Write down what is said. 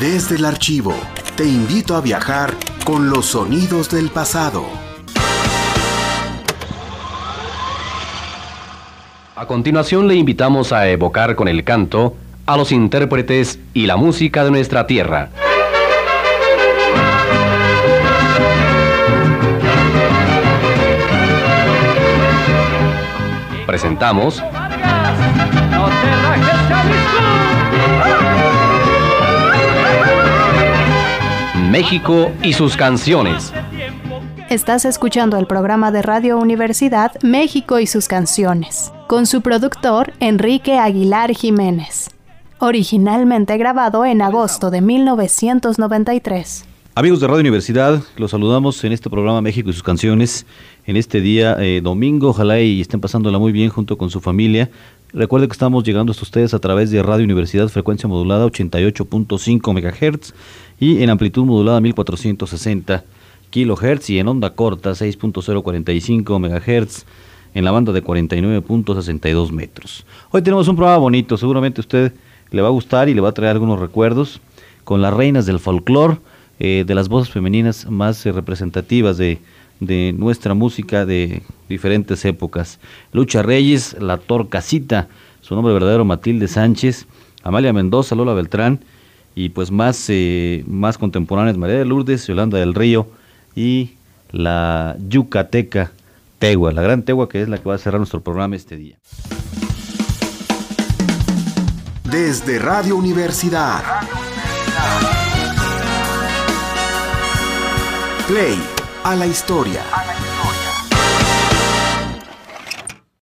Desde el archivo, te invito a viajar con los sonidos del pasado. A continuación le invitamos a evocar con el canto a los intérpretes y la música de nuestra tierra. Presentamos México y sus canciones. Estás escuchando el programa de Radio Universidad México y sus canciones, con su productor Enrique Aguilar Jiménez, originalmente grabado en agosto de 1993. Amigos de Radio Universidad, los saludamos en este programa México y sus canciones, en este día eh, domingo, ojalá y estén pasándola muy bien junto con su familia. Recuerde que estamos llegando hasta ustedes a través de Radio Universidad, frecuencia modulada 88.5 MHz y en amplitud modulada 1460 kHz y en onda corta 6.045 MHz en la banda de 49.62 metros. Hoy tenemos un programa bonito, seguramente a usted le va a gustar y le va a traer algunos recuerdos con las reinas del folclore, eh, de las voces femeninas más eh, representativas de, de nuestra música de diferentes épocas. Lucha Reyes, La Torcasita, su nombre verdadero Matilde Sánchez, Amalia Mendoza, Lola Beltrán, y pues más, eh, más contemporáneas, María de Lourdes, Yolanda del Río y la Yucateca Tegua, la gran Tegua que es la que va a cerrar nuestro programa este día. Desde Radio Universidad. Play a la historia.